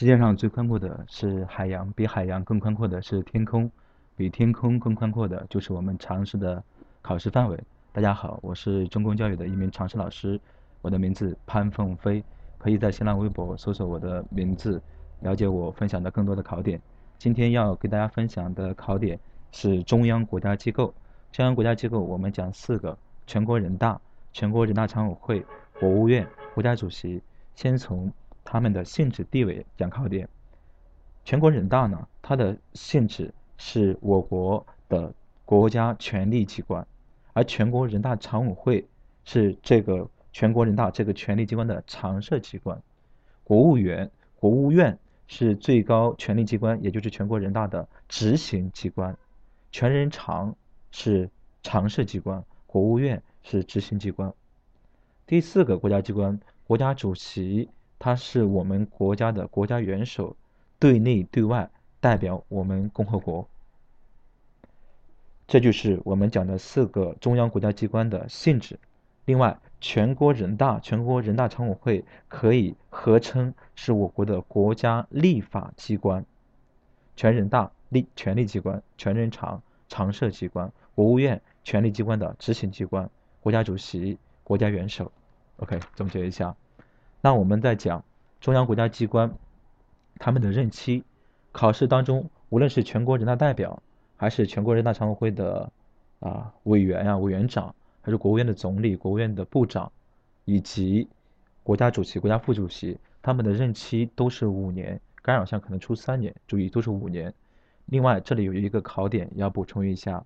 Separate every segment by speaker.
Speaker 1: 世界上最宽阔的是海洋，比海洋更宽阔的是天空，比天空更宽阔的就是我们常识的考试范围。大家好，我是中公教育的一名常识老师，我的名字潘凤飞，可以在新浪微博搜索我的名字，了解我分享的更多的考点。今天要给大家分享的考点是中央国家机构。中央国家机构我们讲四个：全国人大、全国人大常委会、国务院、国家主席。先从他们的性质地位讲考点。全国人大呢，它的性质是我国的国家权力机关，而全国人大常委会是这个全国人大这个权力机关的常设机关。国务院、国务院是最高权力机关，也就是全国人大的执行机关。全人常是常设机关，国务院是执行机关。第四个国家机关。国家主席，他是我们国家的国家元首，对内对外代表我们共和国。这就是我们讲的四个中央国家机关的性质。另外，全国人大、全国人大常委会可以合称是我国的国家立法机关。全人大立权力机关，全人常常设机关，国务院权力机关的执行机关，国家主席国家元首。OK，总结一下，那我们在讲中央国家机关他们的任期，考试当中无论是全国人大代表，还是全国人大常委会的啊委员呀、委员长，还是国务院的总理、国务院的部长，以及国家主席、国家副主席，他们的任期都是五年，干扰项可能出三年，注意都是五年。另外，这里有一个考点要补充一下。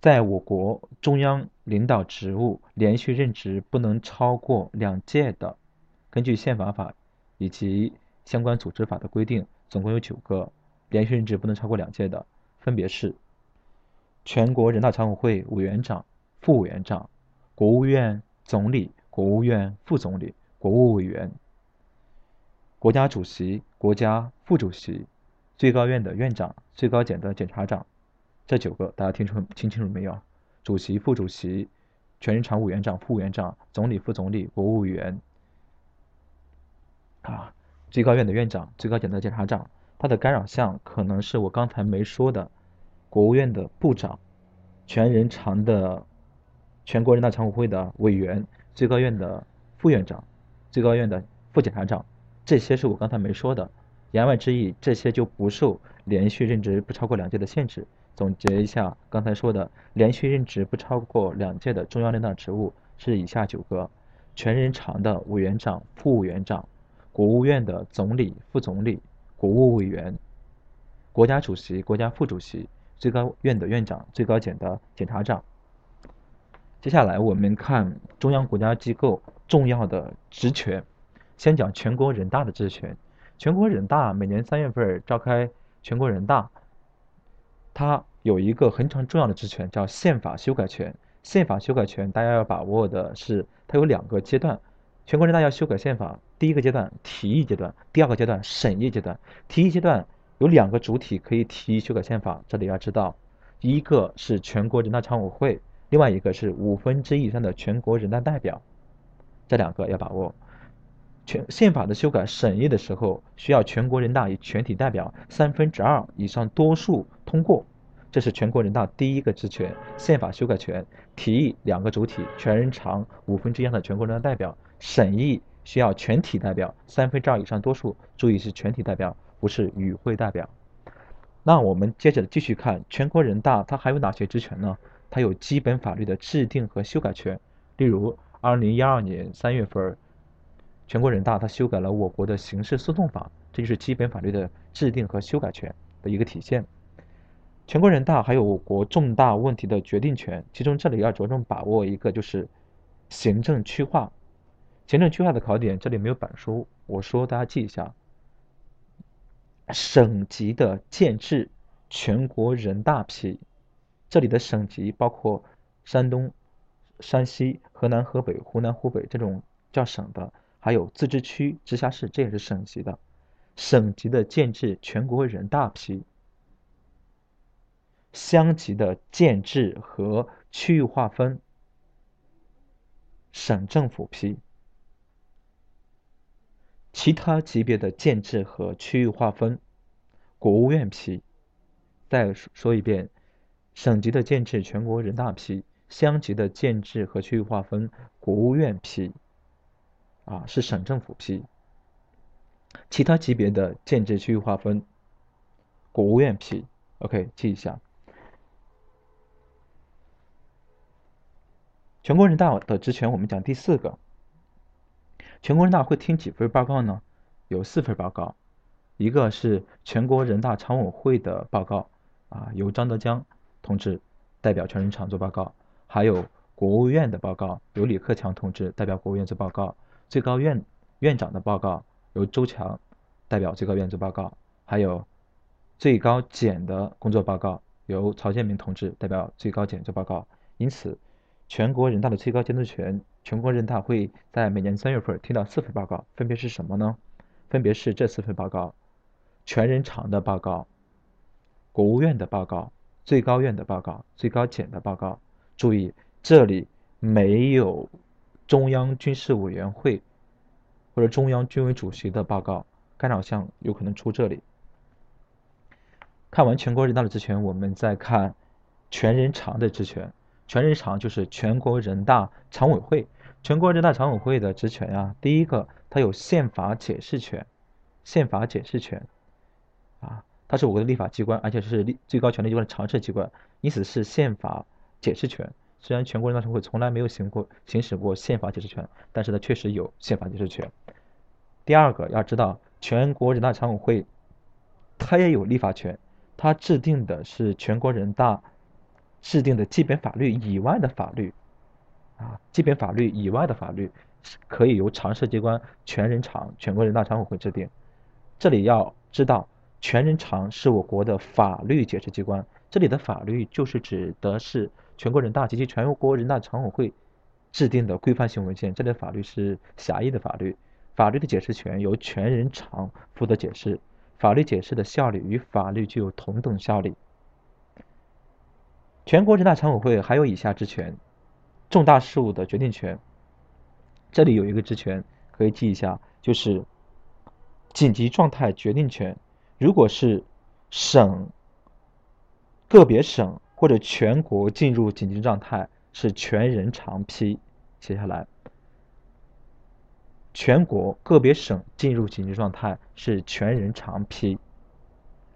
Speaker 1: 在我国中央领导职务连续任职不能超过两届的，根据宪法法以及相关组织法的规定，总共有九个连续任职不能超过两届的，分别是全国人大常委会委员长、副委员长、国务院总理、国务院副总理、国务委员、国家主席、国家副主席、最高院的院长、最高检的检察长。这九个大家听出听清楚没有？主席、副主席、全人常委员长、副委员长、总理、副总理、国务委员，啊，最高院的院长、最高检的检察长，他的干扰项可能是我刚才没说的，国务院的部长、全人常的全国人大常委会的委员、最高院的副院长、最高院的副检察长，这些是我刚才没说的。言外之意，这些就不受连续任职不超过两届的限制。总结一下刚才说的，连续任职不超过两届的中央领导职务是以下九个：全人常的委员长、副委员长，国务院的总理、副总理、国务委员，国家主席、国家副主席，最高院的院长、最高检的检察长。接下来我们看中央国家机构重要的职权，先讲全国人大的职权。全国人大每年三月份召开全国人大。它有一个非常重要的职权，叫宪法修改权。宪法修改权，大家要把握的是，它有两个阶段。全国人大要修改宪法，第一个阶段提议阶段，第二个阶段审议阶段。提议阶段有两个主体可以提议修改宪法，这里要知道，一个是全国人大常委会，另外一个是五分之以上的全国人大代表，这两个要把握。全宪法的修改审议的时候，需要全国人大以全体代表三分之二以上多数通过，这是全国人大第一个职权。宪法修改权提议两个主体，全人长五分之一的全国人大代表；审议需要全体代表三分之二以上多数，注意是全体代表，不是与会代表。那我们接着继续看全国人大，它还有哪些职权呢？它有基本法律的制定和修改权，例如二零一二年三月份。全国人大它修改了我国的刑事诉讼法，这就是基本法律的制定和修改权的一个体现。全国人大还有我国重大问题的决定权，其中这里要着重把握一个就是行政区划。行政区划的考点这里没有板书，我说大家记一下。省级的建制，全国人大批。这里的省级包括山东、山西、河南、河北、湖南、湖北这种叫省的。还有自治区、直辖市，这也是省级的。省级的建制，全国人大批；乡级的建制和区域划分，省政府批。其他级别的建制和区域划分，国务院批。再说一遍，省级的建制全国人大批，乡级的建制和区域划分国务院批。啊，是省政府批。其他级别的建制区域划分，国务院批。OK，记一下。全国人大的职权，我们讲第四个。全国人大会听几份报告呢？有四份报告，一个是全国人大常委会的报告，啊，由张德江同志代表全人常做报告；还有国务院的报告，由李克强同志代表国务院做报告。最高院院长的报告由周强代表最高院做报告，还有最高检的工作报告由曹建明同志代表最高检做报告。因此，全国人大的最高监督权，全国人大会在每年三月份听到四份报告，分别是什么呢？分别是这四份报告：全人常的报告、国务院的报告、最高院的报告、最高检的报告。注意，这里没有。中央军事委员会或者中央军委主席的报告干扰项有可能出这里。看完全国人大的职权，我们再看全人常的职权。全日常就是全国人大常委会。全国人大常委会的职权啊，第一个，它有宪法解释权，宪法解释权啊，它是我国的立法机关，而且是立最高权力机关的常设机关，因此是宪法解释权。虽然全国人大常委会从来没有行过行使过宪法解释权，但是它确实有宪法解释权。第二个要知道，全国人大常委会它也有立法权，它制定的是全国人大制定的基本法律以外的法律啊，基本法律以外的法律是可以由常设机关全人常全国人大常委会制定。这里要知道，全人常是我国的法律解释机关，这里的法律就是指的是。全国人大及其全国人大常委会制定的规范性文件，这类法律是狭义的法律，法律的解释权由全人常负责解释，法律解释的效力与法律具有同等效力。全国人大常委会还有以下职权：重大事务的决定权。这里有一个职权可以记一下，就是紧急状态决定权。如果是省个别省。或者全国进入紧急状态是全人常批，写下来。全国个别省进入紧急状态是全人常批，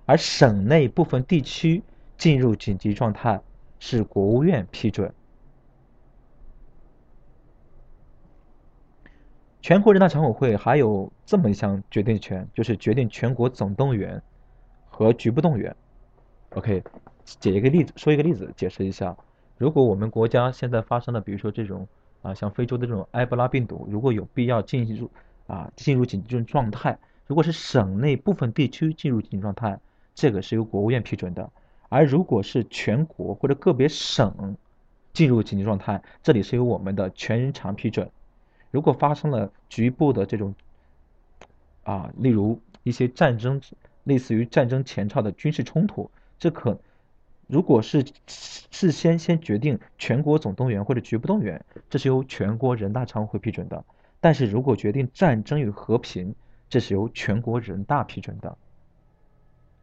Speaker 1: 而省内部分地区进入紧急状态是国务院批准。全国人大常委会还有这么一项决定权，就是决定全国总动员和局部动员。OK。解一个例子，说一个例子，解释一下。如果我们国家现在发生了，比如说这种啊，像非洲的这种埃博拉病毒，如果有必要进入啊进入紧急状态，如果是省内部分地区进入紧急状态，这个是由国务院批准的；而如果是全国或者个别省进入紧急状态，这里是由我们的全人常批准。如果发生了局部的这种啊，例如一些战争，类似于战争前兆的军事冲突，这可。如果是事先先决定全国总动员或者局部动员，这是由全国人大常委会批准的；但是如果决定战争与和平，这是由全国人大批准的。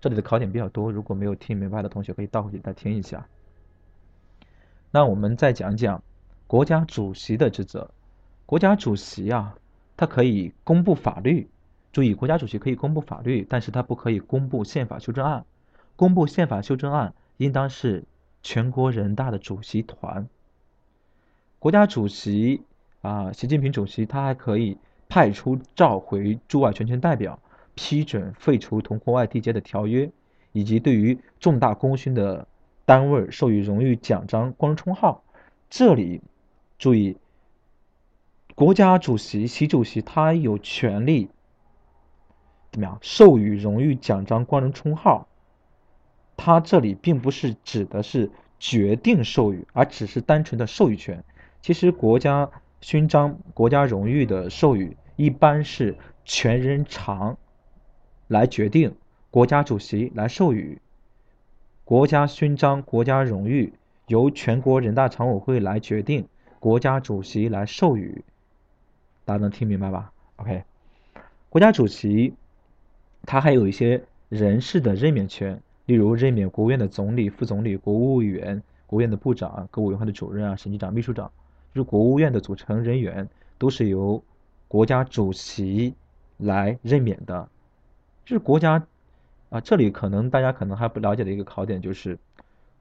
Speaker 1: 这里的考点比较多，如果没有听明白的同学可以倒回去再听一下。那我们再讲讲国家主席的职责。国家主席啊，他可以公布法律。注意，国家主席可以公布法律，但是他不可以公布宪法修正案。公布宪法修正案。应当是全国人大的主席团。国家主席啊，习近平主席他还可以派出召回驻外全权代表，批准废除同国外缔结的条约，以及对于重大功勋的单位授予荣誉奖章、光荣称号。这里注意，国家主席习主席他有权利怎么样授予荣誉奖章、光荣称号？他这里并不是指的是决定授予，而只是单纯的授予权。其实国家勋章、国家荣誉的授予一般是全人常来决定，国家主席来授予。国家勋章、国家荣誉由全国人大常委会来决定，国家主席来授予。大家能听明白吧？OK。国家主席他还有一些人事的任免权，例如任免国务院的总理、副总理、国务委员、国务院的部长、各委员会的主任啊、审计长、秘书长，就是国务院的组成人员都是由国家主席来任免的。是国家啊，这里可能大家可能还不了解的一个考点就是，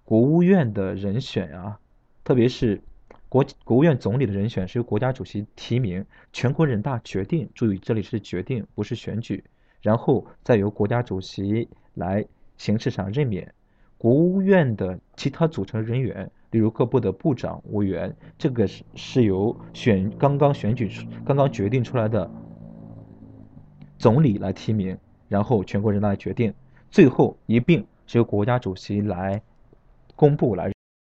Speaker 1: 国务院的人选啊，特别是国国务院总理的人选是由国家主席提名，全国人大决定。注意，这里是决定，不是选举。然后再由国家主席来形式上任免。国务院的其他组成人员，例如各部的部长、委员，这个是是由选刚刚选举出、刚刚决定出来的总理来提名。然后全国人大决定，最后一并是由国家主席来公布来。